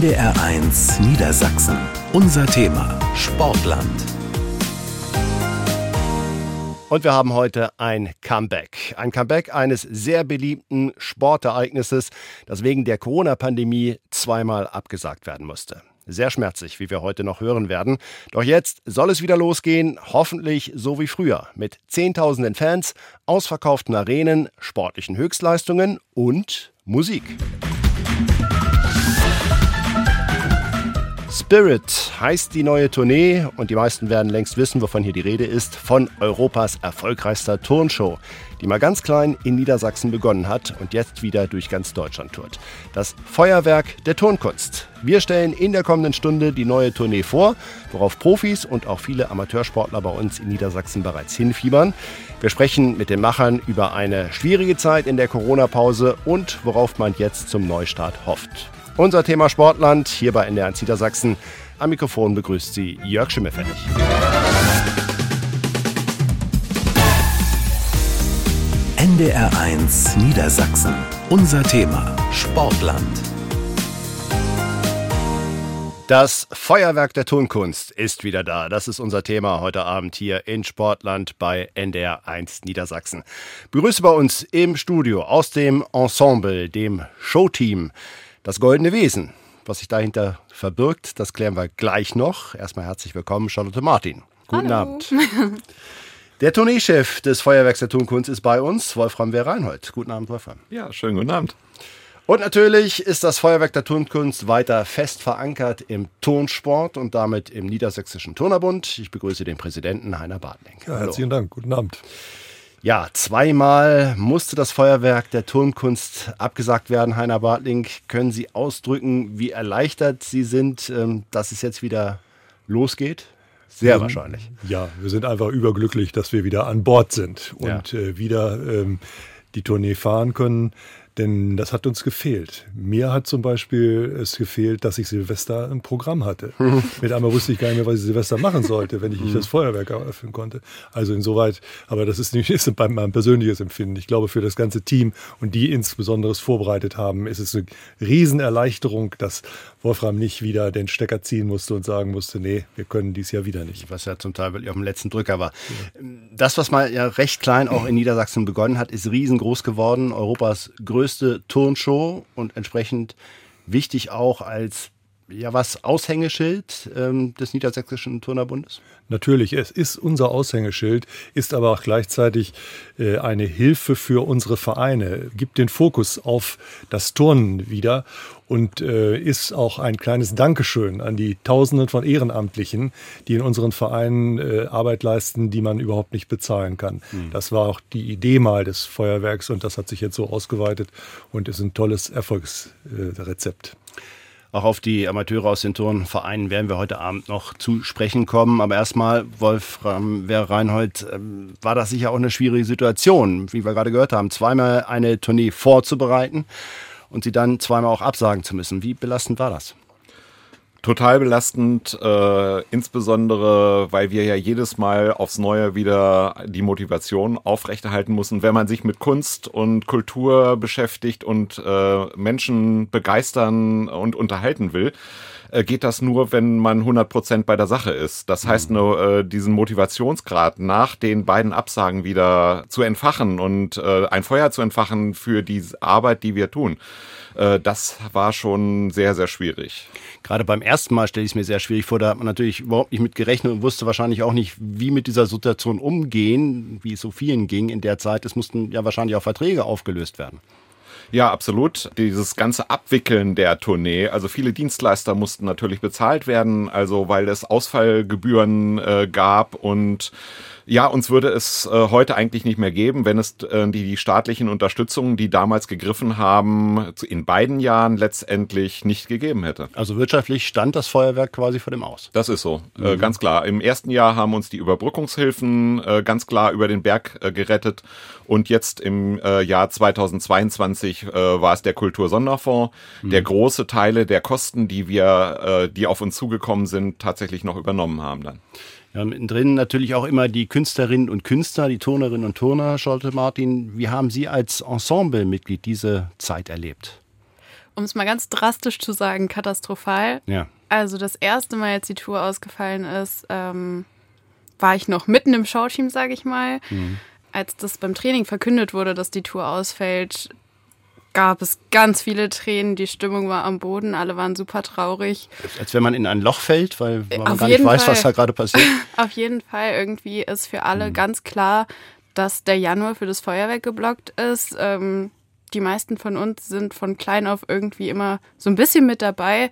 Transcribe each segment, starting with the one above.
NDR1 Niedersachsen. Unser Thema Sportland. Und wir haben heute ein Comeback. Ein Comeback eines sehr beliebten Sportereignisses, das wegen der Corona-Pandemie zweimal abgesagt werden musste. Sehr schmerzlich, wie wir heute noch hören werden. Doch jetzt soll es wieder losgehen, hoffentlich so wie früher, mit Zehntausenden Fans, ausverkauften Arenen, sportlichen Höchstleistungen und Musik. Spirit heißt die neue Tournee und die meisten werden längst wissen, wovon hier die Rede ist, von Europas erfolgreichster Turnshow, die mal ganz klein in Niedersachsen begonnen hat und jetzt wieder durch ganz Deutschland tourt. Das Feuerwerk der Turnkunst. Wir stellen in der kommenden Stunde die neue Tournee vor, worauf Profis und auch viele Amateursportler bei uns in Niedersachsen bereits hinfiebern. Wir sprechen mit den Machern über eine schwierige Zeit in der Corona-Pause und worauf man jetzt zum Neustart hofft. Unser Thema Sportland hier bei NDR1 Niedersachsen. Am Mikrofon begrüßt Sie Jörg Schimmelfennig. NDR1 Niedersachsen. Unser Thema Sportland. Das Feuerwerk der Tonkunst ist wieder da. Das ist unser Thema heute Abend hier in Sportland bei NDR1 Niedersachsen. Begrüße bei uns im Studio aus dem Ensemble, dem Showteam, das Goldene Wesen. Was sich dahinter verbirgt, das klären wir gleich noch. Erstmal herzlich willkommen, Charlotte Martin. Guten Hallo. Abend. Der Tourneechef des Feuerwerks der Tonkunst ist bei uns, Wolfram W. Reinhold. Guten Abend, Wolfram. Ja, schönen guten Abend. Und natürlich ist das Feuerwerk der Tonkunst weiter fest verankert im Tonsport und damit im Niedersächsischen Turnerbund. Ich begrüße den Präsidenten Heiner Bartling. Ja, herzlichen Dank. Guten Abend. Ja, zweimal musste das Feuerwerk der Turnkunst abgesagt werden, Heiner Bartling. Können Sie ausdrücken, wie erleichtert Sie sind, ähm, dass es jetzt wieder losgeht? Sehr Ähm, wahrscheinlich. Ja, wir sind einfach überglücklich, dass wir wieder an Bord sind und Ja. äh, wieder ähm, die Tournee fahren können. Denn das hat uns gefehlt. Mir hat zum Beispiel es gefehlt, dass ich Silvester ein Programm hatte. Mit einmal wusste ich gar nicht mehr, was ich Silvester machen sollte, wenn ich nicht das Feuerwerk eröffnen konnte. Also insoweit, aber das ist nicht ist mein persönliches Empfinden. Ich glaube, für das ganze Team und die insbesondere es vorbereitet haben, ist es eine Riesenerleichterung, dass Wolfram nicht wieder den Stecker ziehen musste und sagen musste, nee, wir können dies Jahr wieder nicht. was ja zum Teil wirklich auf dem letzten Drücker war. Das, was mal ja recht klein auch in Niedersachsen begonnen hat, ist riesengroß geworden. Europas größte Turnshow und entsprechend wichtig auch als ja was Aushängeschild ähm, des Niedersächsischen Turnerbundes. Natürlich, es ist unser Aushängeschild, ist aber auch gleichzeitig äh, eine Hilfe für unsere Vereine, gibt den Fokus auf das Turnen wieder und äh, ist auch ein kleines Dankeschön an die Tausenden von Ehrenamtlichen, die in unseren Vereinen äh, Arbeit leisten, die man überhaupt nicht bezahlen kann. Das war auch die Idee mal des Feuerwerks und das hat sich jetzt so ausgeweitet und ist ein tolles Erfolgsrezept. Auch auf die Amateure aus den Turnvereinen werden wir heute Abend noch zu sprechen kommen. Aber erstmal, Wolfram Wer Reinhold, ähm, war das sicher auch eine schwierige Situation, wie wir gerade gehört haben, zweimal eine Tournee vorzubereiten und sie dann zweimal auch absagen zu müssen. Wie belastend war das? Total belastend, äh, insbesondere weil wir ja jedes Mal aufs Neue wieder die Motivation aufrechterhalten müssen, wenn man sich mit Kunst und Kultur beschäftigt und äh, Menschen begeistern und unterhalten will. Äh, Geht das nur, wenn man 100% bei der Sache ist. Das heißt, nur äh, diesen Motivationsgrad nach den beiden Absagen wieder zu entfachen und äh, ein Feuer zu entfachen für die Arbeit, die wir tun. Äh, das war schon sehr, sehr schwierig. Gerade beim ersten Mal stelle ich es mir sehr schwierig vor. Da hat man natürlich überhaupt nicht mit gerechnet und wusste wahrscheinlich auch nicht, wie mit dieser Situation umgehen, wie es so vielen ging in der Zeit. Es mussten ja wahrscheinlich auch Verträge aufgelöst werden. Ja, absolut. Dieses ganze Abwickeln der Tournee, also viele Dienstleister mussten natürlich bezahlt werden, also weil es Ausfallgebühren äh, gab und ja, uns würde es äh, heute eigentlich nicht mehr geben, wenn es äh, die, die staatlichen Unterstützungen, die damals gegriffen haben, zu- in beiden Jahren letztendlich nicht gegeben hätte. Also wirtschaftlich stand das Feuerwerk quasi vor dem Aus. Das ist so, äh, ganz klar. Im ersten Jahr haben uns die Überbrückungshilfen äh, ganz klar über den Berg äh, gerettet und jetzt im äh, Jahr 2022 äh, war es der Kultursonderfonds, der große Teile der Kosten, die wir, äh, die auf uns zugekommen sind, tatsächlich noch übernommen haben dann. Ja, mittendrin natürlich auch immer die Künstlerinnen und Künstler, die Turnerinnen und Turner, Scholte Martin. Wie haben Sie als Ensemblemitglied diese Zeit erlebt? um es mal ganz drastisch zu sagen, katastrophal. Ja. Also das erste Mal, als die Tour ausgefallen ist, ähm, war ich noch mitten im Showteam, sage ich mal. Mhm. Als das beim Training verkündet wurde, dass die Tour ausfällt, gab es ganz viele Tränen. Die Stimmung war am Boden, alle waren super traurig. Als wenn man in ein Loch fällt, weil, weil man Auf gar nicht weiß, Fall. was da gerade passiert. Auf jeden Fall, irgendwie ist für alle Mhm. ganz klar, dass der Januar für das Feuerwerk geblockt ist. Ähm, die meisten von uns sind von klein auf irgendwie immer so ein bisschen mit dabei.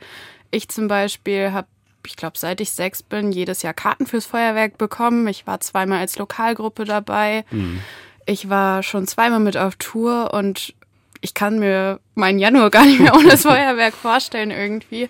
Ich zum Beispiel habe, ich glaube, seit ich sechs bin, jedes Jahr Karten fürs Feuerwerk bekommen. Ich war zweimal als Lokalgruppe dabei. Ich war schon zweimal mit auf Tour und ich kann mir meinen Januar gar nicht mehr ohne das Feuerwerk vorstellen irgendwie.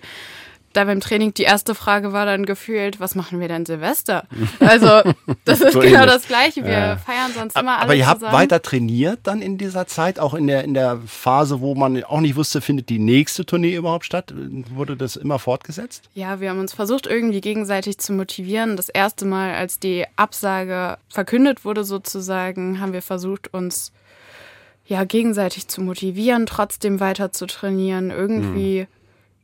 Da beim Training die erste Frage war dann gefühlt, was machen wir denn Silvester? Also, das ist So genau ähnlich. das Gleiche. Wir Ja. feiern sonst immer alle Aber ihr habt zusammen. weiter trainiert dann in dieser Zeit, auch in der, in der Phase, wo man auch nicht wusste, findet die nächste Tournee überhaupt statt? Wurde das immer fortgesetzt? Ja, wir haben uns versucht, irgendwie gegenseitig zu motivieren. Das erste Mal, als die Absage verkündet wurde, sozusagen, haben wir versucht, uns ja gegenseitig zu motivieren, trotzdem weiter zu trainieren, irgendwie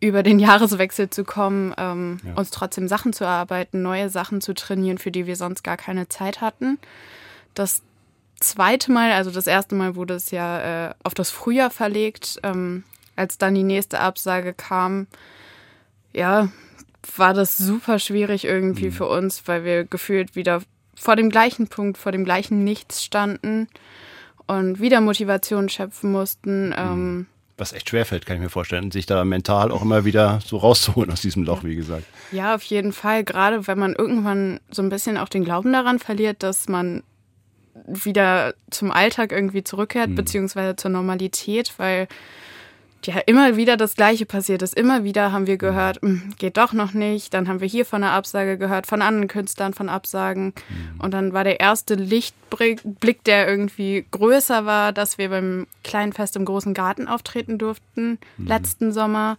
über den Jahreswechsel zu kommen, ähm, uns trotzdem Sachen zu erarbeiten, neue Sachen zu trainieren, für die wir sonst gar keine Zeit hatten. Das zweite Mal, also das erste Mal wurde es ja äh, auf das Frühjahr verlegt, ähm, als dann die nächste Absage kam, ja, war das super schwierig irgendwie für uns, weil wir gefühlt wieder vor dem gleichen Punkt, vor dem gleichen Nichts standen und wieder Motivation schöpfen mussten. Ähm, Was echt schwerfällt, kann ich mir vorstellen, sich da mental auch immer wieder so rauszuholen aus diesem Loch, wie gesagt. ja, auf jeden Fall, gerade wenn man irgendwann so ein bisschen auch den Glauben daran verliert, dass man wieder zum Alltag irgendwie zurückkehrt, beziehungsweise zur Normalität, weil ja immer wieder das Gleiche passiert ist. Immer wieder haben wir gehört, "Hm, geht doch noch nicht. Dann haben wir hier von einer Absage gehört, von anderen Künstlern von Absagen. Und dann war der erste Lichtblick, der irgendwie größer war, dass wir beim kleinen Fest im großen Garten auftreten durften, letzten Sommer.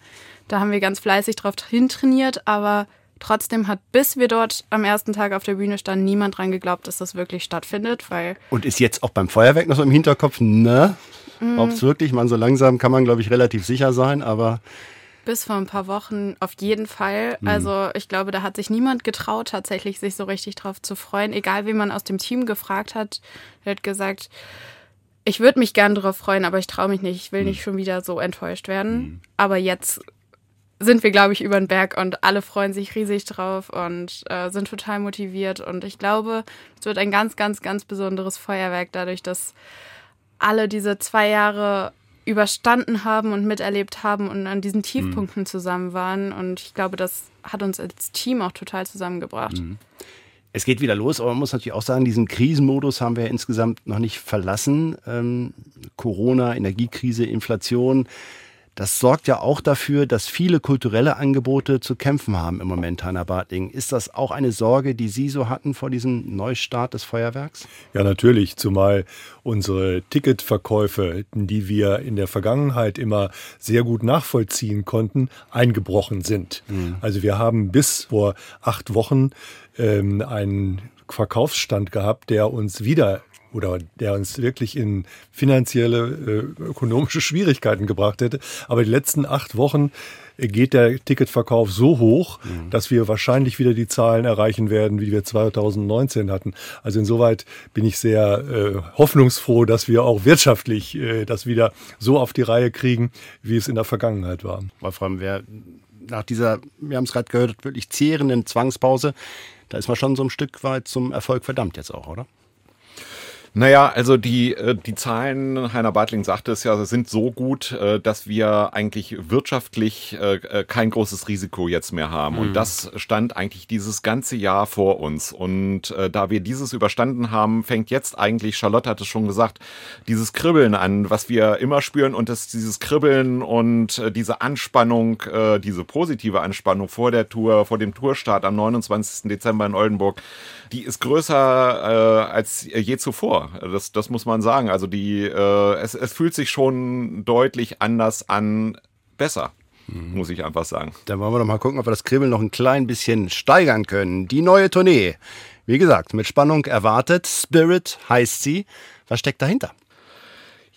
Da haben wir ganz fleißig drauf hintrainiert, aber trotzdem hat, bis wir dort am ersten Tag auf der Bühne standen, niemand dran geglaubt, dass das wirklich stattfindet, weil Und ist jetzt auch beim Feuerwerk noch so im Hinterkopf, ne? Mhm. Ob es wirklich, man so langsam kann man, glaube ich, relativ sicher sein, aber Bis vor ein paar Wochen auf jeden Fall. Also ich glaube, da hat sich niemand getraut, tatsächlich sich so richtig drauf zu freuen. Egal, wen man aus dem Team gefragt hat, der hat gesagt, ich würde mich gern drauf freuen, aber ich traue mich nicht. Ich will nicht schon wieder so enttäuscht werden. Aber jetzt sind wir, glaube ich, über den Berg und alle freuen sich riesig drauf und äh, sind total motiviert. Und ich glaube, es wird ein ganz, ganz, ganz besonderes Feuerwerk, dadurch, dass alle diese zwei Jahre überstanden haben und miterlebt haben und an diesen Tiefpunkten zusammen waren. Und ich glaube, das hat uns als Team auch total zusammengebracht. es geht wieder los. Aber man muss natürlich auch sagen, diesen Krisenmodus haben wir insgesamt noch nicht verlassen. Ähm, Corona, Energiekrise, Inflation. Das sorgt ja auch dafür, dass viele kulturelle Angebote zu kämpfen haben im Moment, Heiner Bartling. Ist das auch eine Sorge, die Sie so hatten vor diesem Neustart des Feuerwerks? Ja, natürlich, zumal unsere Ticketverkäufe, die wir in der Vergangenheit immer sehr gut nachvollziehen konnten, eingebrochen sind. Also wir haben bis vor acht Wochen ähm, einen Verkaufsstand gehabt, der uns wieder oder der uns wirklich in finanzielle, äh, ökonomische Schwierigkeiten gebracht hätte. Aber die letzten acht Wochen geht der Ticketverkauf so hoch, dass wir wahrscheinlich wieder die Zahlen erreichen werden, wie wir 2019 hatten. Also insoweit bin ich sehr äh, hoffnungsfroh, dass wir auch wirtschaftlich äh, das wieder so auf die Reihe kriegen, wie es in der Vergangenheit war. Wolfram, wer nach dieser, wir haben es gerade gehört, wirklich zehrenden Zwangspause, da ist man schon so ein Stück weit zum Erfolg verdammt jetzt auch, oder? Naja, also die, äh, die Zahlen, Heiner Bartling sagte es ja, sind so gut, äh, dass wir eigentlich wirtschaftlich äh, kein großes Risiko jetzt mehr haben. Und das stand eigentlich dieses ganze Jahr vor uns. Und da wir dieses überstanden haben, fängt jetzt eigentlich, Charlotte hat es schon gesagt, dieses Kribbeln an, was wir immer spüren. Und das, dieses Kribbeln und diese Anspannung, diese positive Anspannung vor der Tour, vor dem Tourstart am 29. Dezember in Oldenburg, die ist größer als je zuvor. Das, das muss man sagen. Also die, äh, es, es fühlt sich schon deutlich anders an, besser, muss ich einfach sagen. Dann wollen wir doch mal gucken, ob wir das Kribbeln noch ein klein bisschen steigern können. Die neue Tournee. Wie gesagt, mit Spannung erwartet. Spirit heißt sie. Was steckt dahinter?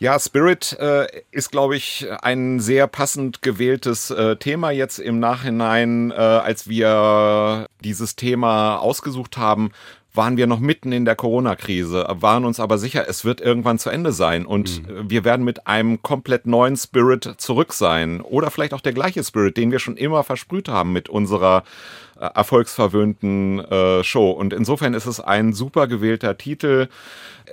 Ja, Spirit äh, ist, glaube ich, ein sehr passend gewähltes äh, Thema jetzt im Nachhinein, äh, als wir dieses Thema ausgesucht haben waren wir noch mitten in der Corona-Krise, waren uns aber sicher, es wird irgendwann zu Ende sein und mhm. wir werden mit einem komplett neuen Spirit zurück sein. Oder vielleicht auch der gleiche Spirit, den wir schon immer versprüht haben mit unserer äh, erfolgsverwöhnten äh, Show. Und insofern ist es ein super gewählter Titel.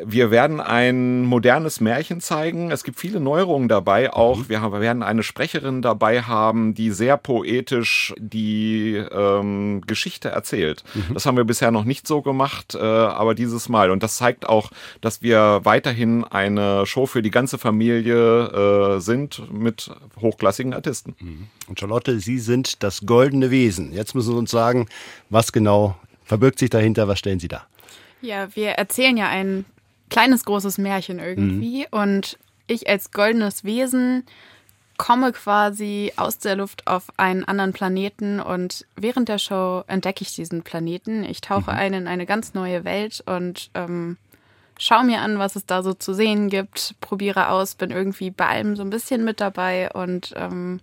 Wir werden ein modernes Märchen zeigen. Es gibt viele Neuerungen dabei. Auch mhm. wir, haben, wir werden eine Sprecherin dabei haben, die sehr poetisch die ähm, Geschichte erzählt. Mhm. Das haben wir bisher noch nicht so gemacht, äh, aber dieses Mal. Und das zeigt auch, dass wir weiterhin eine Show für die ganze Familie äh, sind mit hochklassigen Artisten. Mhm. Und Charlotte, Sie sind das goldene Wesen. Jetzt müssen Sie uns sagen, was genau verbirgt sich dahinter, was stellen Sie da? Ja, wir erzählen ja ein kleines, großes Märchen irgendwie. Mhm. Und ich als goldenes Wesen komme quasi aus der Luft auf einen anderen Planeten und während der Show entdecke ich diesen Planeten. Ich tauche mhm. ein in eine ganz neue Welt und ähm, schaue mir an, was es da so zu sehen gibt, probiere aus, bin irgendwie bei allem so ein bisschen mit dabei und ähm,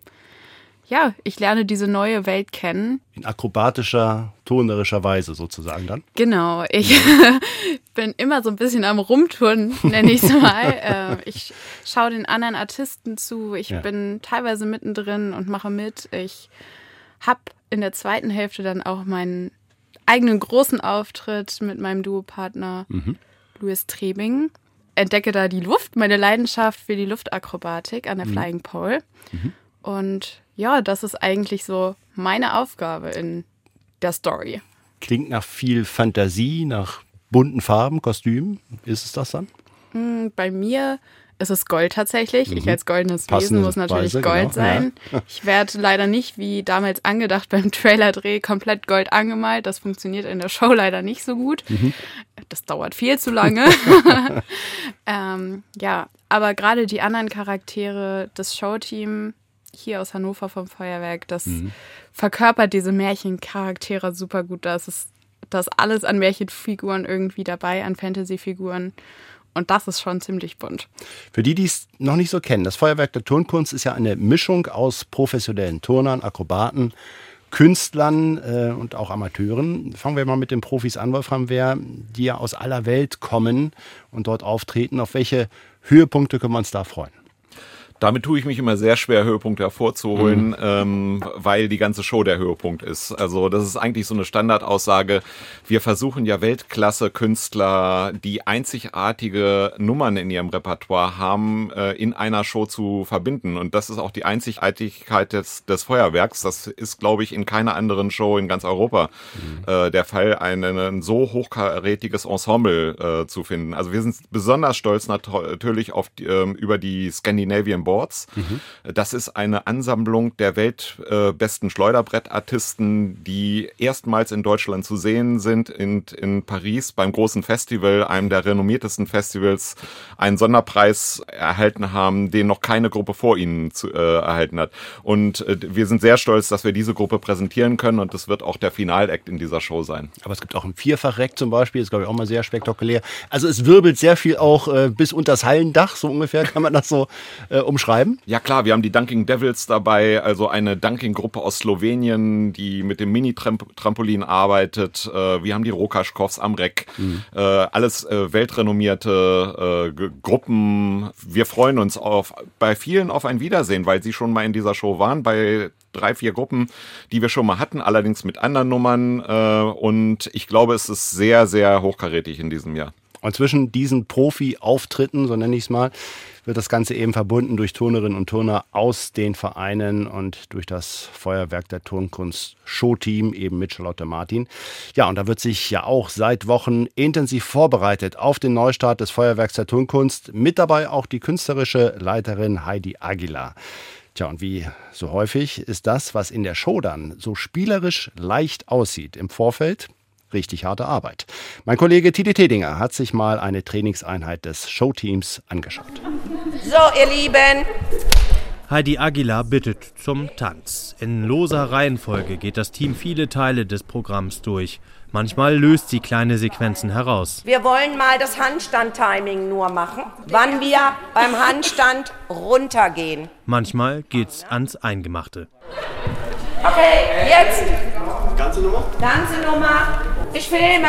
ja, ich lerne diese neue Welt kennen. In akrobatischer, turnerischer Weise sozusagen dann? Genau, ich bin immer so ein bisschen am Rumturnen, nenne ich es mal. Ähm, ich schaue den anderen Artisten zu, ich ja. bin teilweise mittendrin und mache mit. Ich habe in der zweiten Hälfte dann auch meinen eigenen großen Auftritt mit meinem Duopartner mhm. Louis Trebing. Entdecke da die Luft, meine Leidenschaft für die Luftakrobatik an der mhm. Flying Pole. Mhm. Und ja, das ist eigentlich so meine Aufgabe in der Story. Klingt nach viel Fantasie, nach bunten Farben, Kostümen. Ist es das dann? Hm, bei mir ist es Gold tatsächlich. Mhm. Ich als goldenes Passende Wesen muss natürlich Weise, Gold genau. sein. Ja. Ich werde leider nicht, wie damals angedacht beim Trailerdreh, komplett Gold angemalt. Das funktioniert in der Show leider nicht so gut. Mhm. Das dauert viel zu lange. ähm, ja, aber gerade die anderen Charaktere, das Showteam, hier aus Hannover vom Feuerwerk, das mhm. verkörpert diese Märchencharaktere super gut. Da ist das alles an Märchenfiguren irgendwie dabei, an Fantasyfiguren. Und das ist schon ziemlich bunt. Für die, die es noch nicht so kennen, das Feuerwerk der Turnkunst ist ja eine Mischung aus professionellen Turnern, Akrobaten, Künstlern äh, und auch Amateuren. Fangen wir mal mit den Profis an, Wolfram Wehr, die ja aus aller Welt kommen und dort auftreten. Auf welche Höhepunkte können wir uns da freuen? Damit tue ich mich immer sehr schwer, Höhepunkte hervorzuholen, mhm. ähm, weil die ganze Show der Höhepunkt ist. Also das ist eigentlich so eine Standardaussage. Wir versuchen ja Weltklasse-Künstler, die einzigartige Nummern in ihrem Repertoire haben, äh, in einer Show zu verbinden. Und das ist auch die Einzigartigkeit des, des Feuerwerks. Das ist, glaube ich, in keiner anderen Show in ganz Europa mhm. äh, der Fall, ein, ein so hochkarätiges Ensemble äh, zu finden. Also wir sind besonders stolz natürlich auf die, äh, über die Scandinavian Board Boards. Mhm. Das ist eine Ansammlung der weltbesten Schleuderbrettartisten, die erstmals in Deutschland zu sehen sind, in, in Paris beim großen Festival, einem der renommiertesten Festivals, einen Sonderpreis erhalten haben, den noch keine Gruppe vor ihnen zu, äh, erhalten hat. Und äh, wir sind sehr stolz, dass wir diese Gruppe präsentieren können und das wird auch der Finalakt in dieser Show sein. Aber es gibt auch ein Vierfachreck zum Beispiel, ist glaube ich auch mal sehr spektakulär. Also es wirbelt sehr viel auch äh, bis unter das Hallendach, so ungefähr kann man das so äh, umschreiben schreiben? Ja klar, wir haben die Dunking Devils dabei, also eine Dunking-Gruppe aus Slowenien, die mit dem Mini-Trampolin arbeitet. Äh, wir haben die Rokaschkows am Reck. Mhm. Äh, alles äh, weltrenommierte Gruppen. Wir freuen uns auf bei vielen auf ein Wiedersehen, weil sie schon mal in dieser Show waren. Bei drei, vier Gruppen, die wir schon mal hatten, allerdings mit anderen Nummern. und ich glaube, es ist sehr, sehr hochkarätig in diesem Jahr. Und zwischen diesen Profi-Auftritten, so nenne ich es mal, wird das Ganze eben verbunden durch Turnerinnen und Turner aus den Vereinen und durch das Feuerwerk der Turnkunst Showteam eben mit Charlotte Martin. Ja, und da wird sich ja auch seit Wochen intensiv vorbereitet auf den Neustart des Feuerwerks der Turnkunst. Mit dabei auch die künstlerische Leiterin Heidi Aguilar. Tja, und wie so häufig ist das, was in der Show dann so spielerisch leicht aussieht im Vorfeld, richtig harte Arbeit. Mein Kollege Titi Tedinger hat sich mal eine Trainingseinheit des Showteams angeschaut. So, ihr Lieben, Heidi Aguilar bittet zum Tanz. In loser Reihenfolge geht das Team viele Teile des Programms durch. Manchmal löst sie kleine Sequenzen heraus. Wir wollen mal das Handstand-Timing nur machen, wann wir beim Handstand runtergehen. Manchmal geht's ans Eingemachte. Okay, jetzt. Ganze Nummer? Ganze Nummer. Ich filme.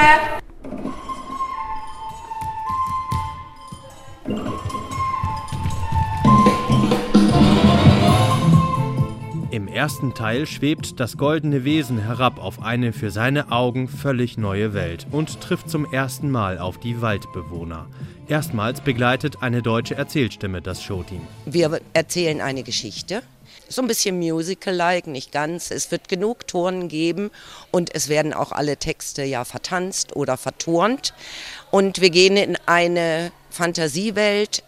Im ersten Teil schwebt das goldene Wesen herab auf eine für seine Augen völlig neue Welt und trifft zum ersten Mal auf die Waldbewohner. Erstmals begleitet eine deutsche Erzählstimme das Showteam. Wir erzählen eine Geschichte. So ein bisschen musical-like, nicht ganz. Es wird genug Turnen geben und es werden auch alle Texte ja vertanzt oder verturnt. Und wir gehen in eine Fantasiewelt,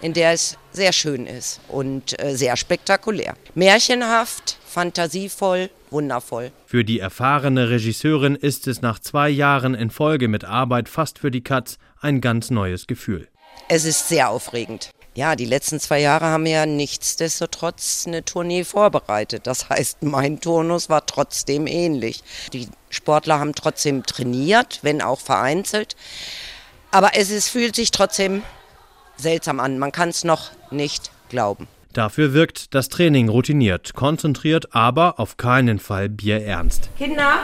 in der es sehr schön ist und äh, sehr spektakulär. Märchenhaft, fantasievoll, wundervoll. Für die erfahrene Regisseurin ist es nach zwei Jahren in Folge mit Arbeit fast für die Katz ein ganz neues Gefühl. Es ist sehr aufregend. Ja, die letzten zwei Jahre haben ja nichtsdestotrotz eine Tournee vorbereitet. Das heißt, mein Turnus war trotzdem ähnlich. Die Sportler haben trotzdem trainiert, wenn auch vereinzelt. Aber es ist, fühlt sich trotzdem seltsam an. Man kann es noch nicht glauben. Dafür wirkt das Training routiniert, konzentriert, aber auf keinen Fall bierernst. Kinder,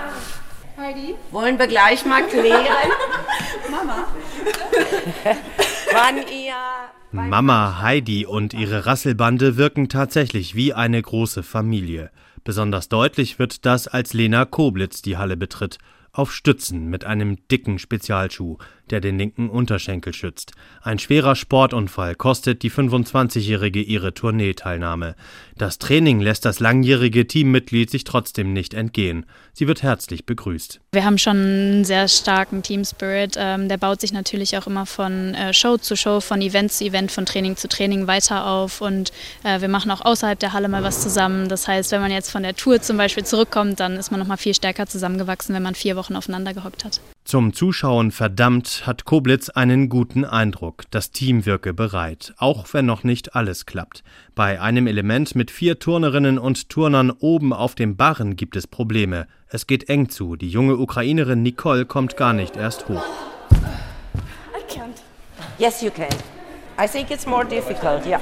Heidi, wollen wir gleich mal klären? Mama. Wann ihr Mama Heidi und ihre Rasselbande wirken tatsächlich wie eine große Familie. Besonders deutlich wird das, als Lena Koblitz die Halle betritt auf Stützen mit einem dicken Spezialschuh, der den linken Unterschenkel schützt. Ein schwerer Sportunfall kostet die 25-Jährige ihre Tourneeteilnahme. Das Training lässt das langjährige Teammitglied sich trotzdem nicht entgehen. Sie wird herzlich begrüßt. Wir haben schon einen sehr starken Team-Spirit. Ähm, der baut sich natürlich auch immer von äh, Show zu Show, von Event zu Event, von Training zu Training weiter auf. Und äh, wir machen auch außerhalb der Halle mal was zusammen. Das heißt, wenn man jetzt von der Tour zum Beispiel zurückkommt, dann ist man noch mal viel stärker zusammengewachsen, wenn man vier Wochen aufeinander gehockt hat. Zum Zuschauen verdammt hat Koblitz einen guten Eindruck. Das Team wirke bereit, auch wenn noch nicht alles klappt. Bei einem Element mit vier Turnerinnen und Turnern oben auf dem Barren gibt es Probleme. Es geht eng zu. Die junge Ukrainerin Nicole kommt gar nicht erst hoch. I can't. Yes, you can. I think it's more difficult, yeah.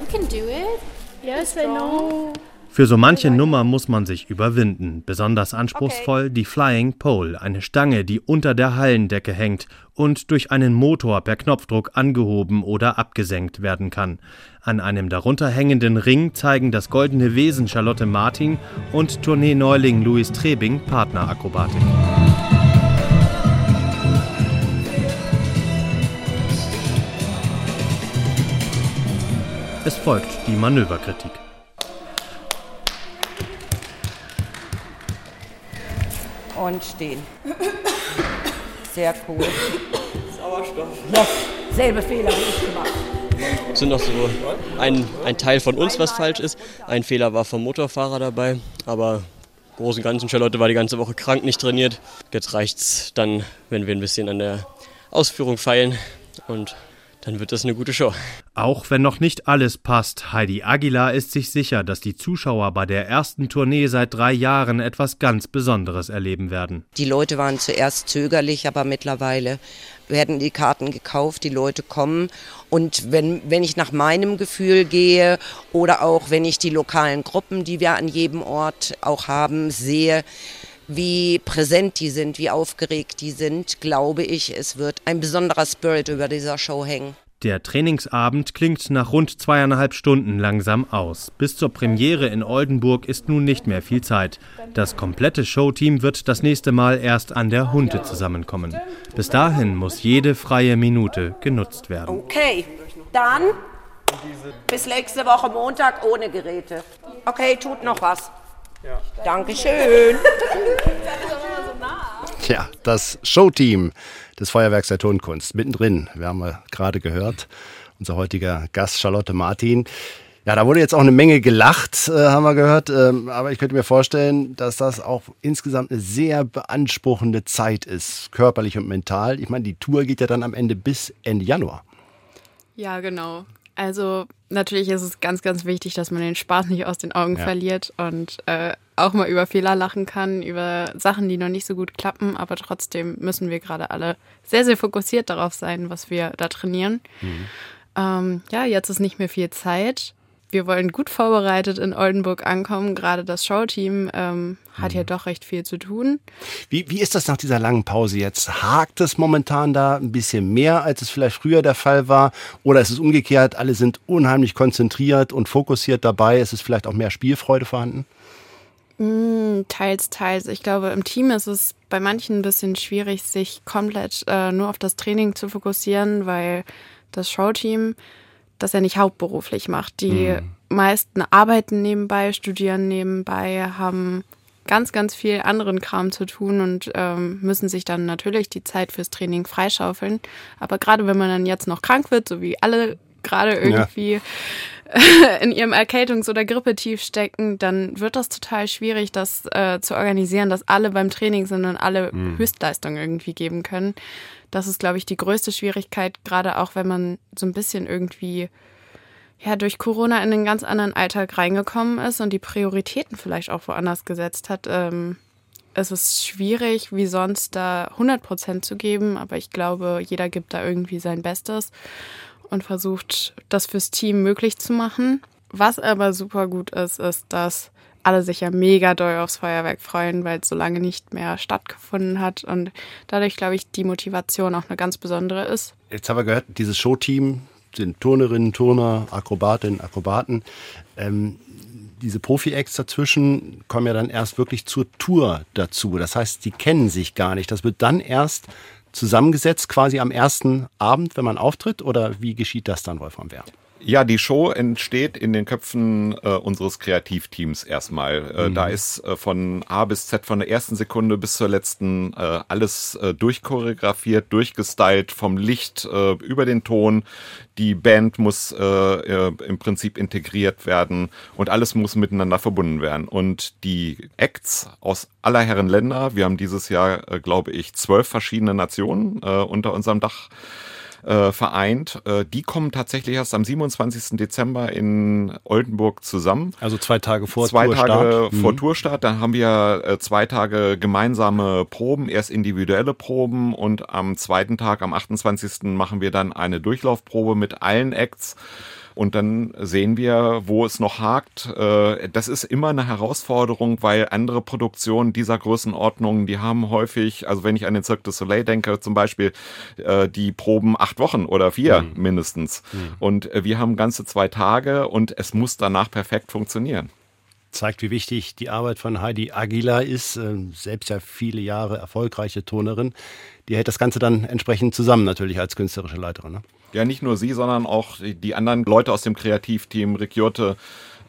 You can do it. Yes, I know. Für so manche Nummer muss man sich überwinden. Besonders anspruchsvoll die Flying Pole, eine Stange, die unter der Hallendecke hängt und durch einen Motor per Knopfdruck angehoben oder abgesenkt werden kann. An einem darunter hängenden Ring zeigen das goldene Wesen Charlotte Martin und Tournee-Neuling Louis Trebing Partnerakrobatik. Es folgt die Manöverkritik. Und stehen. Sehr cool. Sauerstoff. Yes, selbe Fehler wie ich gemacht. Es sind noch so ein, ein Teil von uns, was falsch ist. Ein Fehler war vom Motorfahrer dabei, aber im Großen und Ganzen, Charlotte war die ganze Woche krank, nicht trainiert. Jetzt reicht's dann, wenn wir ein bisschen an der Ausführung feilen und dann wird das eine gute Show. Auch wenn noch nicht alles passt, Heidi Aguilar ist sich sicher, dass die Zuschauer bei der ersten Tournee seit drei Jahren etwas ganz Besonderes erleben werden. Die Leute waren zuerst zögerlich, aber mittlerweile werden die Karten gekauft, die Leute kommen. Und wenn, wenn ich nach meinem Gefühl gehe oder auch wenn ich die lokalen Gruppen, die wir an jedem Ort auch haben, sehe, wie präsent die sind, wie aufgeregt die sind, glaube ich, es wird ein besonderer Spirit über dieser Show hängen. Der Trainingsabend klingt nach rund zweieinhalb Stunden langsam aus. Bis zur Premiere in Oldenburg ist nun nicht mehr viel Zeit. Das komplette Showteam wird das nächste Mal erst an der Hunte zusammenkommen. Bis dahin muss jede freie Minute genutzt werden. Okay, dann bis nächste Woche Montag ohne Geräte. Okay, tut noch was. Dankeschön. Tja, das Showteam des Feuerwerks der Tonkunst mittendrin. Wir haben ja gerade gehört, unser heutiger Gast Charlotte Martin. Ja, da wurde jetzt auch eine Menge gelacht, äh, haben wir gehört. Ähm, aber ich könnte mir vorstellen, dass das auch insgesamt eine sehr beanspruchende Zeit ist, körperlich und mental. Ich meine, die Tour geht ja dann am Ende bis Ende Januar. Ja, genau. Also natürlich ist es ganz, ganz wichtig, dass man den Spaß nicht aus den Augen Ja. verliert und äh, auch mal über Fehler lachen kann, über Sachen, die noch nicht so gut klappen. Aber trotzdem müssen wir gerade alle sehr, sehr fokussiert darauf sein, was wir da trainieren. Ähm, ja, jetzt ist nicht mehr viel Zeit. Wir wollen gut vorbereitet in Oldenburg ankommen. Gerade das Showteam ähm, hat ja doch recht viel zu tun. Wie, wie ist das nach dieser langen Pause jetzt? Hakt es momentan da ein bisschen mehr, als es vielleicht früher der Fall war? Oder ist es umgekehrt, alle sind unheimlich konzentriert und fokussiert dabei? Ist es vielleicht auch mehr Spielfreude vorhanden? Mm, Teils, teils. Ich glaube, im Team ist es bei manchen ein bisschen schwierig, sich komplett äh, nur auf das Training zu fokussieren, weil das Showteam das ja nicht hauptberuflich macht. Die meisten arbeiten nebenbei, studieren nebenbei, haben ganz, ganz viel anderen Kram zu tun und ähm, müssen sich dann natürlich die Zeit fürs Training freischaufeln. Aber gerade wenn man dann jetzt noch krank wird, so wie alle gerade irgendwie in ihrem Erkältungs- oder Grippetief stecken, dann wird das total schwierig, das äh, zu organisieren, dass alle beim Training sind und alle Höchstleistung irgendwie geben können. Das ist, glaube ich, die größte Schwierigkeit, gerade auch wenn man so ein bisschen irgendwie ja durch Corona in einen ganz anderen Alltag reingekommen ist und die Prioritäten vielleicht auch woanders gesetzt hat. Ähm, es ist schwierig, wie sonst da 100 Prozent zu geben, aber ich glaube, jeder gibt da irgendwie sein Bestes und versucht, das fürs Team möglich zu machen. Was aber super gut ist, ist, dass alle sich ja mega doll aufs Feuerwerk freuen, weil es so lange nicht mehr stattgefunden hat und dadurch, glaube ich, die Motivation auch eine ganz besondere ist. Jetzt haben wir gehört, dieses Showteam sind Turnerinnen, Turner, Akrobatinnen, Akrobaten. Ähm, diese Profi-Acts dazwischen kommen ja dann erst wirklich zur Tour dazu. Das heißt, die kennen sich gar nicht. Das wird dann erst zusammengesetzt, quasi am ersten Abend, wenn man auftritt? Oder wie geschieht das dann, Wolfram Wehr? Ja, die Show entsteht in den Köpfen äh, unseres Kreativteams erstmal. Äh, Da ist äh, von A bis Z, von der ersten Sekunde bis zur letzten, äh, alles äh, durchchoreografiert, durchgestylt, vom Licht äh, über den Ton. Die Band muss äh, äh, im Prinzip integriert werden und alles muss miteinander verbunden werden. Und die Acts aus aller Herren Länder, wir haben dieses Jahr, äh, glaube ich, zwölf verschiedene Nationen äh, unter unserem Dach äh, vereint. Äh, die kommen tatsächlich erst am 27. Dezember in Oldenburg zusammen. Also zwei Tage vor zwei Tourstart. Tage vor Mhm. Tourstart. Dann haben wir äh, zwei Tage gemeinsame Proben, erst individuelle Proben und am zweiten Tag, am 28. machen wir dann eine Durchlaufprobe mit allen Acts. Und dann sehen wir, wo es noch hakt. Äh, Das ist immer eine Herausforderung, weil andere Produktionen dieser Größenordnung, die haben häufig, also wenn ich an den Cirque du Soleil denke zum Beispiel, äh, die proben acht Wochen oder vier mindestens. Und äh, wir haben ganze zwei Tage und es muss danach perfekt funktionieren. Zeigt, wie wichtig die Arbeit von Heidi Aguilar ist. Ähm, Selbst ja viele Jahre erfolgreiche Turnerin. Die hält das Ganze dann entsprechend zusammen, natürlich als künstlerische Leiterin. Ne? Ja, nicht nur sie, sondern auch die- die anderen Leute aus dem Kreativteam, Rick Jurte,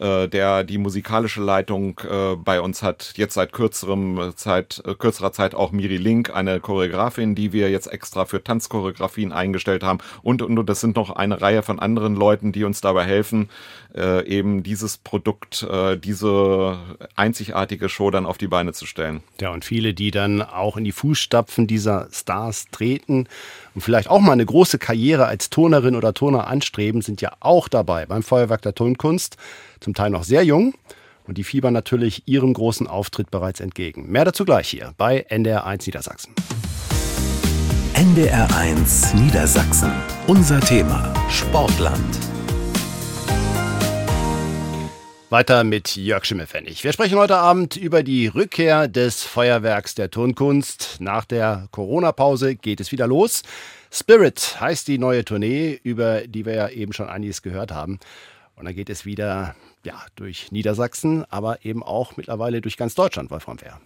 äh, der die musikalische Leitung äh, bei uns hat, jetzt seit kürzerem äh, Zeit, kürzerer Zeit auch Miri Link, eine Choreografin, die wir jetzt extra für Tanzchoreografien eingestellt haben. Und, und, und das sind noch eine Reihe von anderen Leuten, die uns dabei helfen, eben dieses Produkt, diese einzigartige Show dann auf die Beine zu stellen. Ja, und viele, die dann auch in die Fußstapfen dieser Stars treten und vielleicht auch mal eine große Karriere als Turnerin oder Turner anstreben, sind ja auch dabei beim Feuerwerk der Tonkunst. Zum Teil noch sehr jung. Und die fiebern natürlich ihrem großen Auftritt bereits entgegen. Mehr dazu gleich hier bei NDR1 Niedersachsen. NDR1 Niedersachsen. Unser Thema Sportland. Weiter mit Jörg Schimmelfennig. Wir sprechen heute Abend über die Rückkehr des Feuerwerks der Turnkunst. Nach der Corona-Pause geht es wieder los. Spirit heißt die neue Tournee, über die wir ja eben schon einiges gehört haben. Und dann geht es wieder ja, durch Niedersachsen, aber eben auch mittlerweile durch ganz Deutschland, Wolfram Wehr.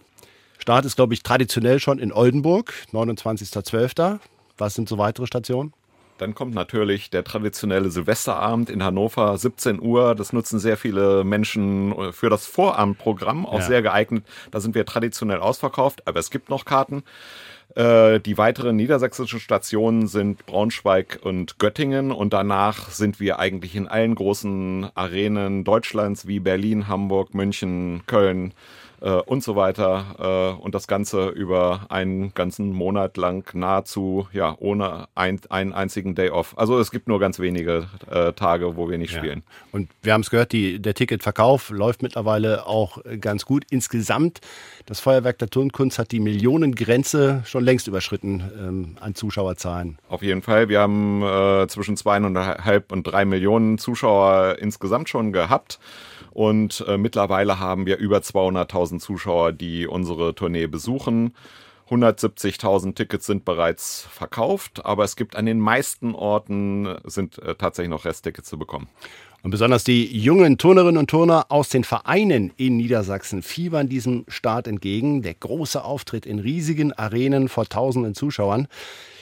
Start ist, glaube ich, traditionell schon in Oldenburg, 29.12. Was sind so weitere Stationen? Dann kommt natürlich der traditionelle Silvesterabend in Hannover, 17 Uhr. Das nutzen sehr viele Menschen äh, für das Vorabendprogramm, auch Ja. sehr geeignet. Da sind wir traditionell ausverkauft, aber es gibt noch Karten. Äh, Die weiteren niedersächsischen Stationen sind Braunschweig und Göttingen und danach sind wir eigentlich in allen großen Arenen Deutschlands wie Berlin, Hamburg, München, Köln, äh, äh, und so weiter. Äh, und das Ganze über einen ganzen Monat lang nahezu ja ohne ein, einen einzigen Day off. Also es gibt nur ganz wenige äh, Tage, wo wir nicht spielen. Und wir haben es gehört, die, der Ticketverkauf läuft mittlerweile auch ganz gut. Insgesamt, das Feuerwerk der Turnkunst hat die Millionengrenze schon längst überschritten ähm, an Zuschauerzahlen. Auf jeden Fall. Wir haben äh, zwischen zweieinhalb und drei Millionen Zuschauer insgesamt schon gehabt. Und äh, mittlerweile haben wir über 200.000 Zuschauer, die unsere Tournee besuchen. 170.000 Tickets sind bereits verkauft, aber es gibt an den meisten Orten sind äh, tatsächlich noch Resttickets zu bekommen. Und besonders die jungen Turnerinnen und Turner aus den Vereinen in Niedersachsen fiebern diesem Start entgegen. Der große Auftritt in riesigen Arenen vor tausenden Zuschauern.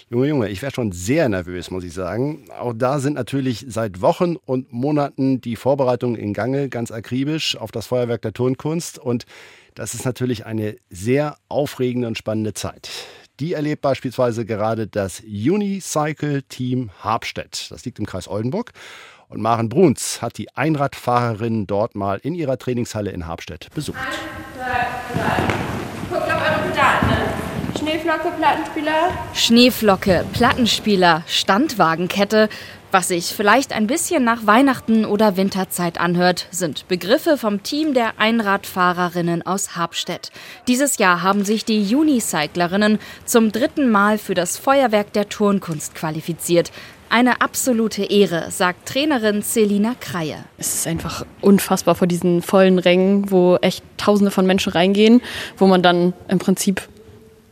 Junge, Junge, ich wäre schon sehr nervös, muss ich sagen. Auch da sind natürlich seit Wochen und Monaten die Vorbereitungen in Gange, ganz akribisch auf das Feuerwerk der Turnkunst. Und das ist natürlich eine sehr aufregende und spannende Zeit. Die erlebt beispielsweise gerade das Unicycle-Team Habstedt. Das liegt im Kreis Oldenburg. Und Maren Bruns hat die Einradfahrerin dort mal in ihrer Trainingshalle in Habstedt besucht. Eins, zwei, drei. Guckt auf eure Pedalen, ne? Schneeflocke, Plattenspieler. Schneeflocke, Plattenspieler, Standwagenkette. Was sich vielleicht ein bisschen nach Weihnachten oder Winterzeit anhört, sind Begriffe vom Team der Einradfahrerinnen aus Habstedt. Dieses Jahr haben sich die Unicyclerinnen zum dritten Mal für das Feuerwerk der Turnkunst qualifiziert. Eine absolute Ehre, sagt Trainerin Selina Kreie. Es ist einfach unfassbar vor diesen vollen Rängen, wo echt Tausende von Menschen reingehen, wo man dann im Prinzip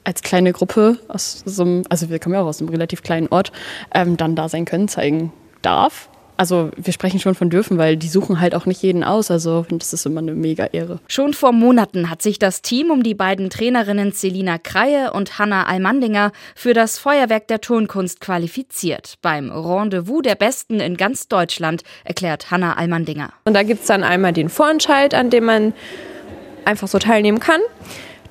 als kleine Gruppe aus so einem, also wir kommen ja auch aus einem relativ kleinen Ort, ähm, dann da sein Können zeigen darf. Also wir sprechen schon von dürfen, weil die suchen halt auch nicht jeden aus. Also das ist immer eine mega Ehre. Schon vor Monaten hat sich das Team um die beiden Trainerinnen Selina Kreie und Hanna Almandinger für das Feuerwerk der Turnkunst qualifiziert. Beim Rendezvous der Besten in ganz Deutschland, erklärt Hanna Almandinger. Und da gibt es dann einmal den Vorentscheid, an dem man einfach so teilnehmen kann.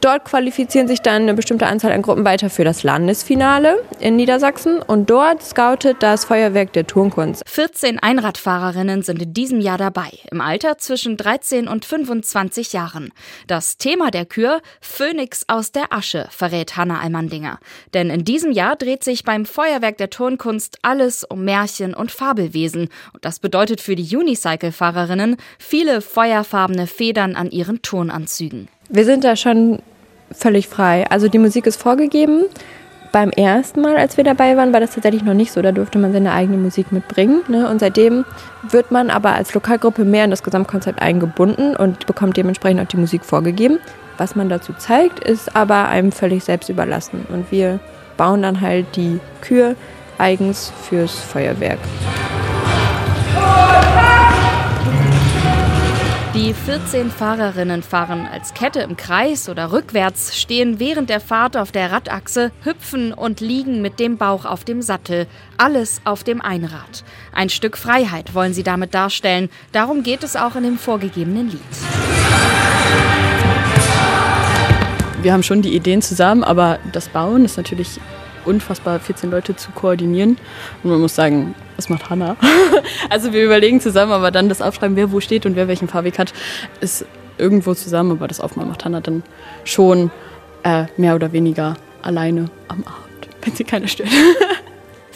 Dort qualifizieren sich dann eine bestimmte Anzahl an Gruppen weiter für das Landesfinale in Niedersachsen und dort scoutet das Feuerwerk der Turnkunst. 14 Einradfahrerinnen sind in diesem Jahr dabei, im Alter zwischen 13 und 25 Jahren. Das Thema der Kür Phönix aus der Asche, verrät Hanna Almandinger. Denn in diesem Jahr dreht sich beim Feuerwerk der Turnkunst alles um Märchen und Fabelwesen. Und das bedeutet für die Unicycle-Fahrerinnen viele feuerfarbene Federn an ihren Turnanzügen. Wir sind da schon völlig frei. Also die Musik ist vorgegeben. Beim ersten Mal, als wir dabei waren, war das tatsächlich noch nicht so. Da durfte man seine eigene Musik mitbringen. Ne? Und seitdem wird man aber als Lokalgruppe mehr in das Gesamtkonzept eingebunden und bekommt dementsprechend auch die Musik vorgegeben. Was man dazu zeigt, ist aber einem völlig selbst überlassen. Und wir bauen dann halt die Kür eigens fürs Feuerwerk. Die 14 Fahrerinnen fahren als Kette im Kreis oder rückwärts, stehen während der Fahrt auf der Radachse, hüpfen und liegen mit dem Bauch auf dem Sattel. Alles auf dem Einrad. Ein Stück Freiheit wollen sie damit darstellen. Darum geht es auch in dem vorgegebenen Lied. Wir haben schon die Ideen zusammen, aber das Bauen ist natürlich unfassbar, 14 Leute zu koordinieren. Und man muss sagen, das macht Hanna. also wir überlegen zusammen, aber dann das Aufschreiben, wer wo steht und wer welchen Fahrweg hat, ist irgendwo zusammen. Aber das Aufmalen macht Hanna dann schon äh, mehr oder weniger alleine am Abend, wenn sie keine stört.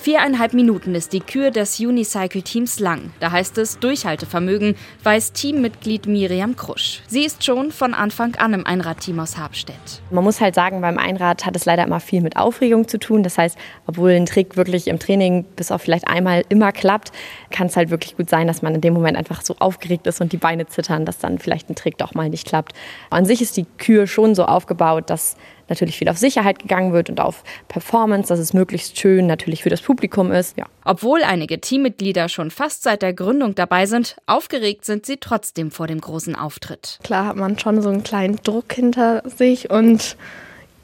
Viereinhalb Minuten ist die Kür des Unicycle-Teams lang. Da heißt es Durchhaltevermögen, weiß Teammitglied Miriam Krusch. Sie ist schon von Anfang an im Einradteam aus Habstedt. Man muss halt sagen, beim Einrad hat es leider immer viel mit Aufregung zu tun. Das heißt, obwohl ein Trick wirklich im Training bis auf vielleicht einmal immer klappt, kann es halt wirklich gut sein, dass man in dem Moment einfach so aufgeregt ist und die Beine zittern, dass dann vielleicht ein Trick doch mal nicht klappt. An sich ist die Kür schon so aufgebaut, dass natürlich viel auf Sicherheit gegangen wird und auf Performance, dass es möglichst schön natürlich für das Publikum ist. Ja. Obwohl einige Teammitglieder schon fast seit der Gründung dabei sind, aufgeregt sind sie trotzdem vor dem großen Auftritt. Klar hat man schon so einen kleinen Druck hinter sich und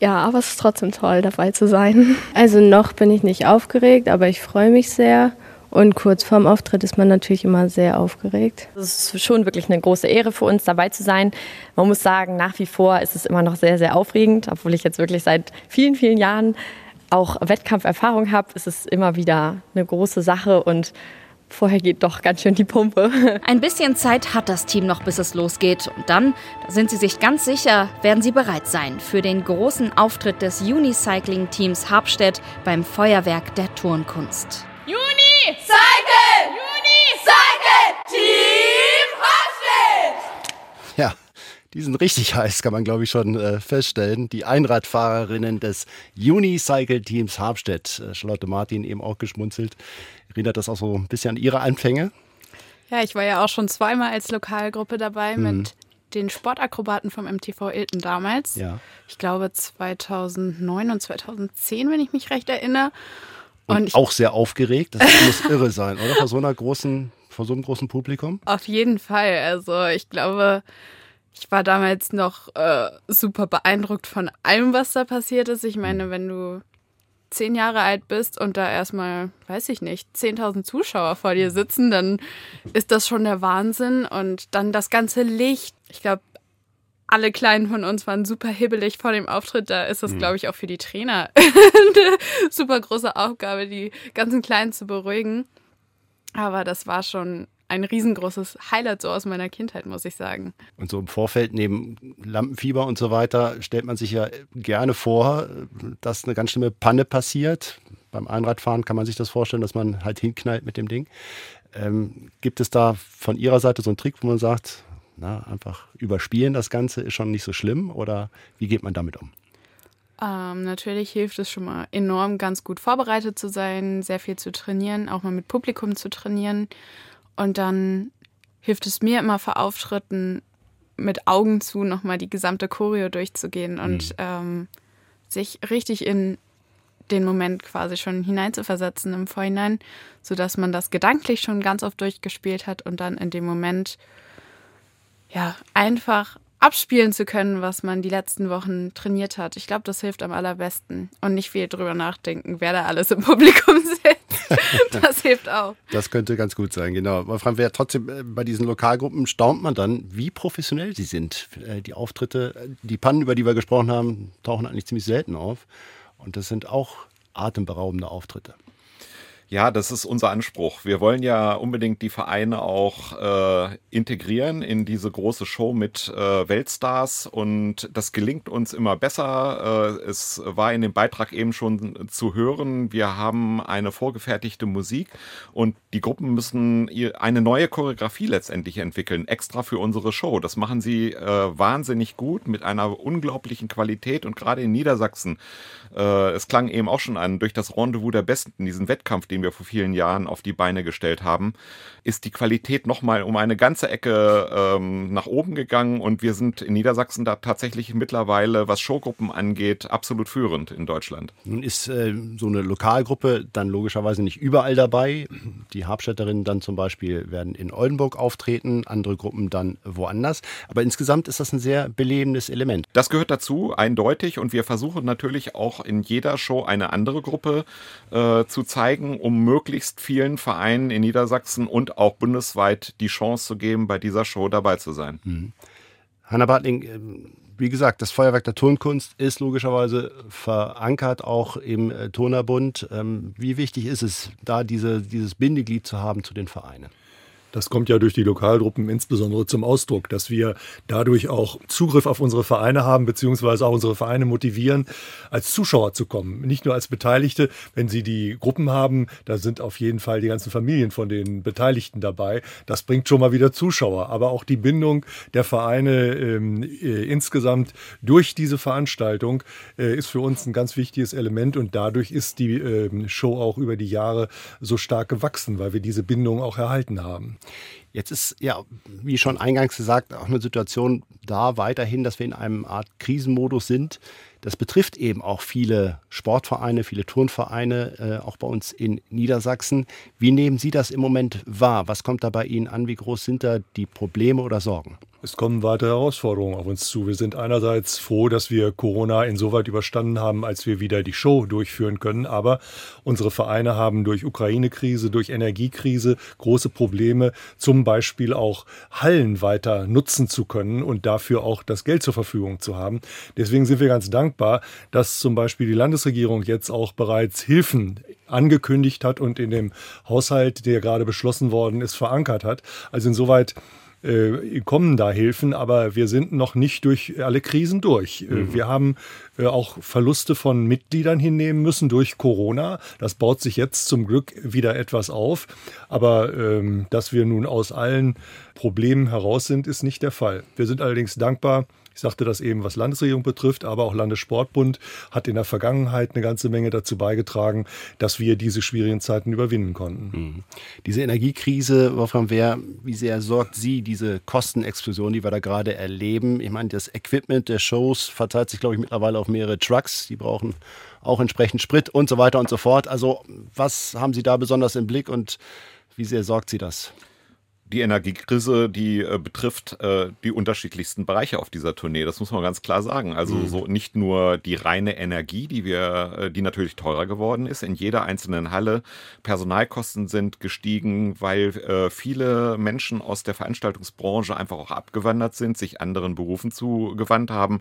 ja, aber es ist trotzdem toll, dabei zu sein. Also noch bin ich nicht aufgeregt, aber ich freue mich sehr. Und kurz vorm Auftritt ist man natürlich immer sehr aufgeregt. Es ist schon wirklich eine große Ehre für uns, dabei zu sein. Man muss sagen, nach wie vor ist es immer noch sehr, sehr aufregend, obwohl ich jetzt wirklich seit vielen, vielen Jahren auch Wettkampferfahrung habe. ist Es immer wieder eine große Sache und vorher geht doch ganz schön die Pumpe. Ein bisschen Zeit hat das Team noch, bis es losgeht. Und dann, da sind sie sich ganz sicher, werden sie bereit sein für den großen Auftritt des Unicycling-Teams Habstedt beim Feuerwerk der Turnkunst. Juni! Cycle! Juni! Cycle! Team Habstedt! Ja, die sind richtig heiß, kann man glaube ich schon äh, feststellen. Die Einradfahrerinnen des Unicycle-Teams Habstedt. Äh, Charlotte Martin eben auch geschmunzelt. Erinnert das auch so ein bisschen an Ihre Anfänge? Ja, ich war ja auch schon zweimal als Lokalgruppe dabei Mhm. mit den Sportakrobaten vom MTV Ilten damals. Ja. Ich glaube 2009 und 2010, wenn ich mich recht erinnere. Und, Und auch sehr aufgeregt. Das muss irre sein, oder? Vor so einer großen, vor so einem großen Publikum? auf jeden Fall. Also ich glaube, ich war damals noch äh, super beeindruckt von allem, was da passiert ist. Ich meine, wenn du zehn Jahre alt bist und da erstmal, weiß ich nicht, 10.000 Zuschauer vor dir sitzen, dann ist das schon der Wahnsinn. Und dann das ganze Licht. Ich glaube, alle Kleinen von uns waren super hibbelig vor dem Auftritt. Da ist es, Mhm. glaube ich, auch für die Trainer eine super große Aufgabe, die ganzen Kleinen zu beruhigen. Aber das war schon ein riesengroßes Highlight so aus meiner Kindheit, muss ich sagen. Und so im Vorfeld neben Lampenfieber und so weiter stellt man sich ja gerne vor, dass eine ganz schlimme Panne passiert. Beim Einradfahren kann man sich das vorstellen, dass man halt hinknallt mit dem Ding. Ähm, gibt es da von Ihrer Seite so einen Trick, wo man sagt, na, einfach überspielen das Ganze ist schon nicht so schlimm? Oder wie geht man damit um? Ähm, natürlich hilft es schon mal enorm, ganz gut vorbereitet zu sein, sehr viel zu trainieren, auch mal mit Publikum zu trainieren. Und dann hilft es mir immer vor Auftritten mit Augen zu nochmal die gesamte Choreo durchzugehen und ähm, sich richtig in den Moment quasi schon hineinzuversetzen im Vorhinein, sodass man das gedanklich schon ganz oft durchgespielt hat und dann in dem Moment ja einfach abspielen zu können, was man die letzten Wochen trainiert hat. Ich glaube, das hilft am allerbesten. Und nicht viel drüber nachdenken, wer da alles im Publikum sitzt. das hilft auch. Das könnte ganz gut sein, genau. Wolfram, wer trotzdem äh, bei diesen Lokalgruppen staunt man dann, wie professionell sie sind. Äh, Die Auftritte, äh, die Pannen, über die wir gesprochen haben, tauchen eigentlich ziemlich selten auf. Und das sind auch atemberaubende Auftritte. Ja, das ist unser Anspruch. Wir wollen ja unbedingt die Vereine auch äh, integrieren in diese große Show mit äh, Weltstars und das gelingt uns immer besser. Äh, es war in dem Beitrag eben schon zu hören, wir haben eine vorgefertigte Musik und die Gruppen müssen eine neue Choreografie letztendlich entwickeln, extra für unsere Show. Das machen sie äh, wahnsinnig gut mit einer unglaublichen Qualität und gerade in Niedersachsen äh, es klang eben auch schon an, durch das Rendezvous der Besten, diesen Wettkampf, den wir vor vielen Jahren auf die Beine gestellt haben, ist die Qualität nochmal um eine ganze Ecke ähm, nach oben gegangen und wir sind in Niedersachsen da tatsächlich mittlerweile, was Showgruppen angeht, absolut führend in Deutschland. Nun ist äh, so eine Lokalgruppe dann logischerweise nicht überall dabei. Die Habstädterinnen dann zum Beispiel werden in Oldenburg auftreten, andere Gruppen dann woanders. Aber insgesamt ist das ein sehr belebendes Element. Das gehört dazu, eindeutig. Und wir versuchen natürlich auch in jeder Show eine andere Gruppe äh, zu zeigen, um möglichst vielen Vereinen in Niedersachsen und auch bundesweit die Chance zu geben, bei dieser Show dabei zu sein. Mhm. Hanna Bartling, ähm, wie gesagt, das Feuerwerk der Turnkunst ist logischerweise verankert auch im äh, Turnerbund. Ähm, Wie wichtig ist es, da diese, dieses Bindeglied zu haben zu den Vereinen? Das kommt ja durch die Lokalgruppen insbesondere zum Ausdruck, dass wir dadurch auch Zugriff auf unsere Vereine haben, beziehungsweise auch unsere Vereine motivieren, als Zuschauer zu kommen. Nicht nur als Beteiligte. Wenn sie die Gruppen haben, da sind auf jeden Fall die ganzen Familien von den Beteiligten dabei. Das bringt schon mal wieder Zuschauer. Aber auch die Bindung der Vereine ähm, äh, insgesamt durch diese Veranstaltung äh, ist für uns ein ganz wichtiges Element und dadurch ist die ähm, Show auch über die Jahre so stark gewachsen, weil wir diese Bindung auch erhalten haben. Jetzt ist ja, wie schon eingangs gesagt, auch eine Situation da weiterhin, dass wir in einem Art Krisenmodus sind. Das betrifft eben auch viele Sportvereine, viele Turnvereine, äh, auch bei uns in Niedersachsen. Wie nehmen Sie das im Moment wahr? Was kommt da bei Ihnen an? Wie groß sind da die Probleme oder Sorgen? Es kommen weitere Herausforderungen auf uns zu. Wir sind einerseits froh, dass wir Corona insoweit überstanden haben, als wir wieder die Show durchführen können. Aber unsere Vereine haben durch Ukraine-Krise, durch Energiekrise große Probleme, zum Beispiel auch Hallen weiter nutzen zu können und dafür auch das Geld zur Verfügung zu haben. Deswegen sind wir ganz dankbar, dass zum Beispiel die Landesregierung jetzt auch bereits Hilfen angekündigt hat und in dem Haushalt, der gerade beschlossen worden ist, verankert hat. Also insoweit äh, kommen da Hilfen, aber wir sind noch nicht durch alle Krisen durch. Äh, mhm. Wir haben äh, auch Verluste von Mitgliedern hinnehmen müssen durch Corona. Das baut sich jetzt zum Glück wieder etwas auf. Aber ähm, dass wir nun aus allen Problemen heraus sind, ist nicht der Fall. Wir sind allerdings dankbar, ich sagte das eben, was Landesregierung betrifft, aber auch Landessportbund hat in der Vergangenheit eine ganze Menge dazu beigetragen, dass wir diese schwierigen Zeiten überwinden konnten. Mhm. Diese Energiekrise, Wolfram Wehr, wie sehr sorgt Sie diese Kostenexplosion, die wir da gerade erleben? Ich meine, das Equipment der Shows verteilt sich, glaube ich, mittlerweile auf mehrere Trucks. Die brauchen auch entsprechend Sprit und so weiter und so fort. Also was haben Sie da besonders im Blick und wie sehr sorgt Sie das? Die Energiekrise, die äh, betrifft äh, die unterschiedlichsten Bereiche auf dieser Tournee. Das muss man ganz klar sagen. Also mhm. so nicht nur die reine Energie, die wir, äh, die natürlich teurer geworden ist in jeder einzelnen Halle. Personalkosten sind gestiegen, weil äh, viele Menschen aus der Veranstaltungsbranche einfach auch abgewandert sind, sich anderen Berufen zugewandt haben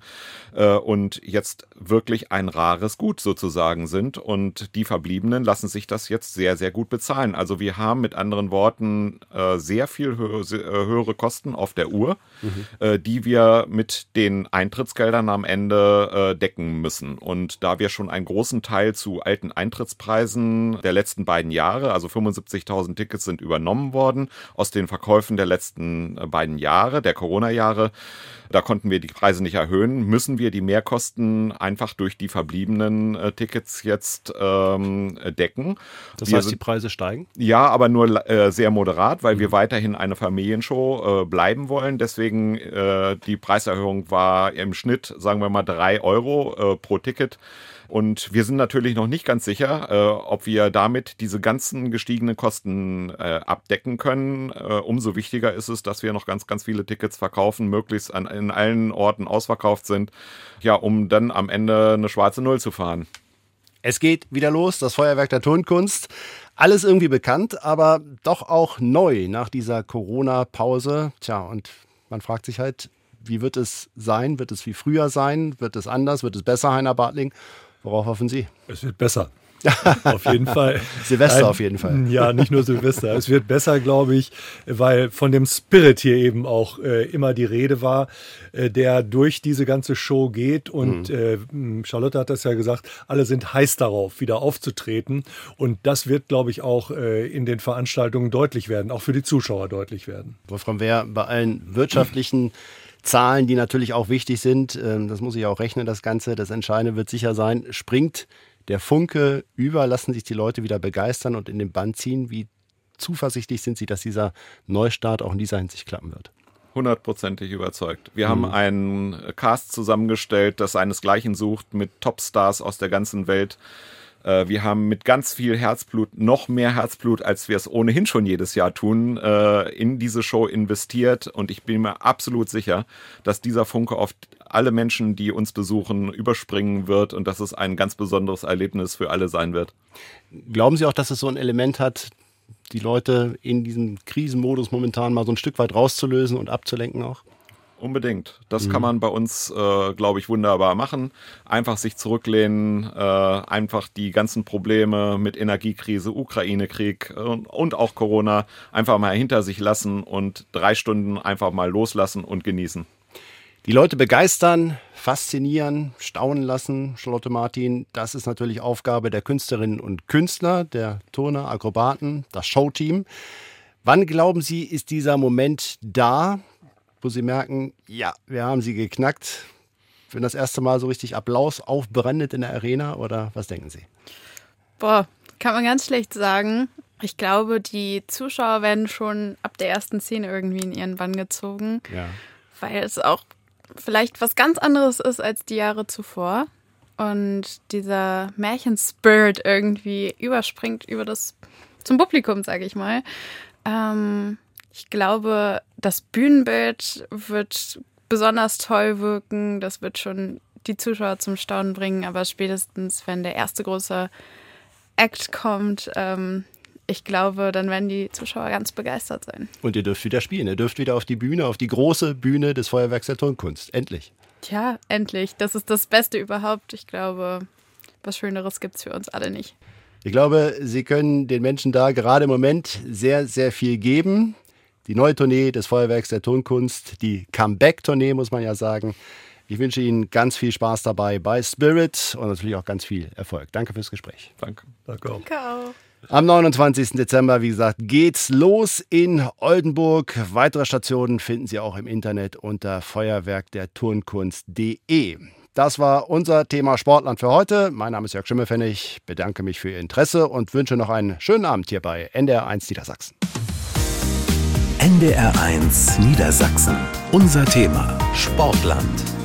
äh, und jetzt wirklich ein rares Gut sozusagen sind. Und die Verbliebenen lassen sich das jetzt sehr, sehr gut bezahlen. Also wir haben mit anderen Worten sehr viel viel äh, höhere Kosten auf der Uhr, mhm. äh, die wir mit den Eintrittsgeldern am Ende äh, decken müssen. Und da wir schon einen großen Teil zu alten Eintrittspreisen der letzten beiden Jahre, also 75.000 Tickets sind übernommen worden aus den Verkäufen der letzten beiden Jahre, der Corona-Jahre, da konnten wir die Preise nicht erhöhen. Müssen wir die Mehrkosten einfach durch die verbliebenen äh, Tickets jetzt ähm, decken? Das wir heißt, die Preise steigen? Ja, aber nur äh, sehr moderat, weil mhm. wir weiterhin eine Familienshow äh, bleiben wollen. Deswegen äh, die Preiserhöhung war im Schnitt, sagen wir mal, drei Euro äh, pro Ticket. Und wir sind natürlich noch nicht ganz sicher, äh, ob wir damit diese ganzen gestiegenen Kosten äh, abdecken können. Äh, umso wichtiger ist es, dass wir noch ganz, ganz viele Tickets verkaufen, möglichst an, in allen Orten ausverkauft sind, ja, um dann am Ende eine schwarze Null zu fahren. Es geht wieder los, das Feuerwerk der Tonkunst. Alles irgendwie bekannt, aber doch auch neu nach dieser Corona-Pause. Tja, und man fragt sich halt, wie wird es sein? Wird es wie früher sein? Wird es anders? Wird es besser, Heiner Bartling? Worauf hoffen Sie? Es wird besser. auf jeden Fall. Silvester Ein, auf jeden Fall. Ja, nicht nur Silvester. es wird besser, glaube ich, weil von dem Spirit hier eben auch äh, immer die Rede war, äh, der durch diese ganze Show geht. Und mhm. äh, Charlotte hat das ja gesagt, alle sind heiß darauf, wieder aufzutreten. Und das wird, glaube ich, auch äh, in den Veranstaltungen deutlich werden, auch für die Zuschauer deutlich werden. Wolfram Wehr, bei allen wirtschaftlichen Zahlen, die natürlich auch wichtig sind. Ähm, das muss ich auch rechnen, das Ganze. Das Entscheidende wird sicher sein, springt der Funke über, lassen sich die Leute wieder begeistern und in den Band ziehen. Wie zuversichtlich sind Sie, dass dieser Neustart auch in dieser Hinsicht klappen wird? hundertprozentig überzeugt. Wir mhm. haben einen Cast zusammengestellt, das seinesgleichen sucht mit Topstars aus der ganzen Welt. Äh, wir haben mit ganz viel Herzblut, noch mehr Herzblut, als wir es ohnehin schon jedes Jahr tun, äh, in diese Show investiert. Und ich bin mir absolut sicher, dass dieser Funke auf alle Menschen, die uns besuchen, überspringen wird und dass es ein ganz besonderes Erlebnis für alle sein wird. Glauben Sie auch, dass es so ein Element hat, die Leute in diesem Krisenmodus momentan mal so ein Stück weit rauszulösen und abzulenken auch? Unbedingt. Das mhm. kann man bei uns, äh, glaube ich, wunderbar machen. Einfach sich zurücklehnen, äh, einfach die ganzen Probleme mit Energiekrise, Ukraine-Krieg äh, und auch Corona einfach mal hinter sich lassen und drei Stunden einfach mal loslassen und genießen. Die Leute begeistern, faszinieren, staunen lassen, Charlotte Martin, das ist natürlich Aufgabe der Künstlerinnen und Künstler, der Turner, Akrobaten, das Showteam. Wann glauben Sie, ist dieser Moment da, wo sie merken, ja, wir haben sie geknackt. Wenn das erste Mal so richtig Applaus aufbrennt in der Arena oder was denken Sie? Boah, kann man ganz schlecht sagen. Ich glaube, die Zuschauer werden schon ab der ersten Szene irgendwie in ihren Bann gezogen. Ja. Weil es auch vielleicht was ganz anderes ist als die Jahre zuvor. Und dieser Märchenspirit irgendwie überspringt über das zum Publikum, sage ich mal. Ähm, ich glaube, das Bühnenbild wird besonders toll wirken. Das wird schon die Zuschauer zum Staunen bringen. Aber spätestens, wenn der erste große Act kommt, ähm, ich glaube, dann werden die Zuschauer ganz begeistert sein. Und ihr dürft wieder spielen. Ihr dürft wieder auf die Bühne, auf die große Bühne des Feuerwerks der Tonkunst. Endlich. Tja, endlich. Das ist das Beste überhaupt. Ich glaube, was Schöneres gibt es für uns alle nicht. Ich glaube, Sie können den Menschen da gerade im Moment sehr, sehr viel geben. Die neue Tournee des Feuerwerks der Tonkunst, die Comeback-Tournee, muss man ja sagen. Ich wünsche Ihnen ganz viel Spaß dabei bei Spirit und natürlich auch ganz viel Erfolg. Danke fürs Gespräch. Danke. Danke auch. Danke auch. Am 29. Dezember, wie gesagt, geht's los in Oldenburg. Weitere Stationen finden Sie auch im Internet unter feuerwerkderturnkunst.de. Das war unser Thema Sportland für heute. Mein Name ist Jörg Schimmelfennig. Bedanke mich für Ihr Interesse und wünsche noch einen schönen Abend hier bei NDR1 Niedersachsen. NDR1 Niedersachsen. Unser Thema Sportland.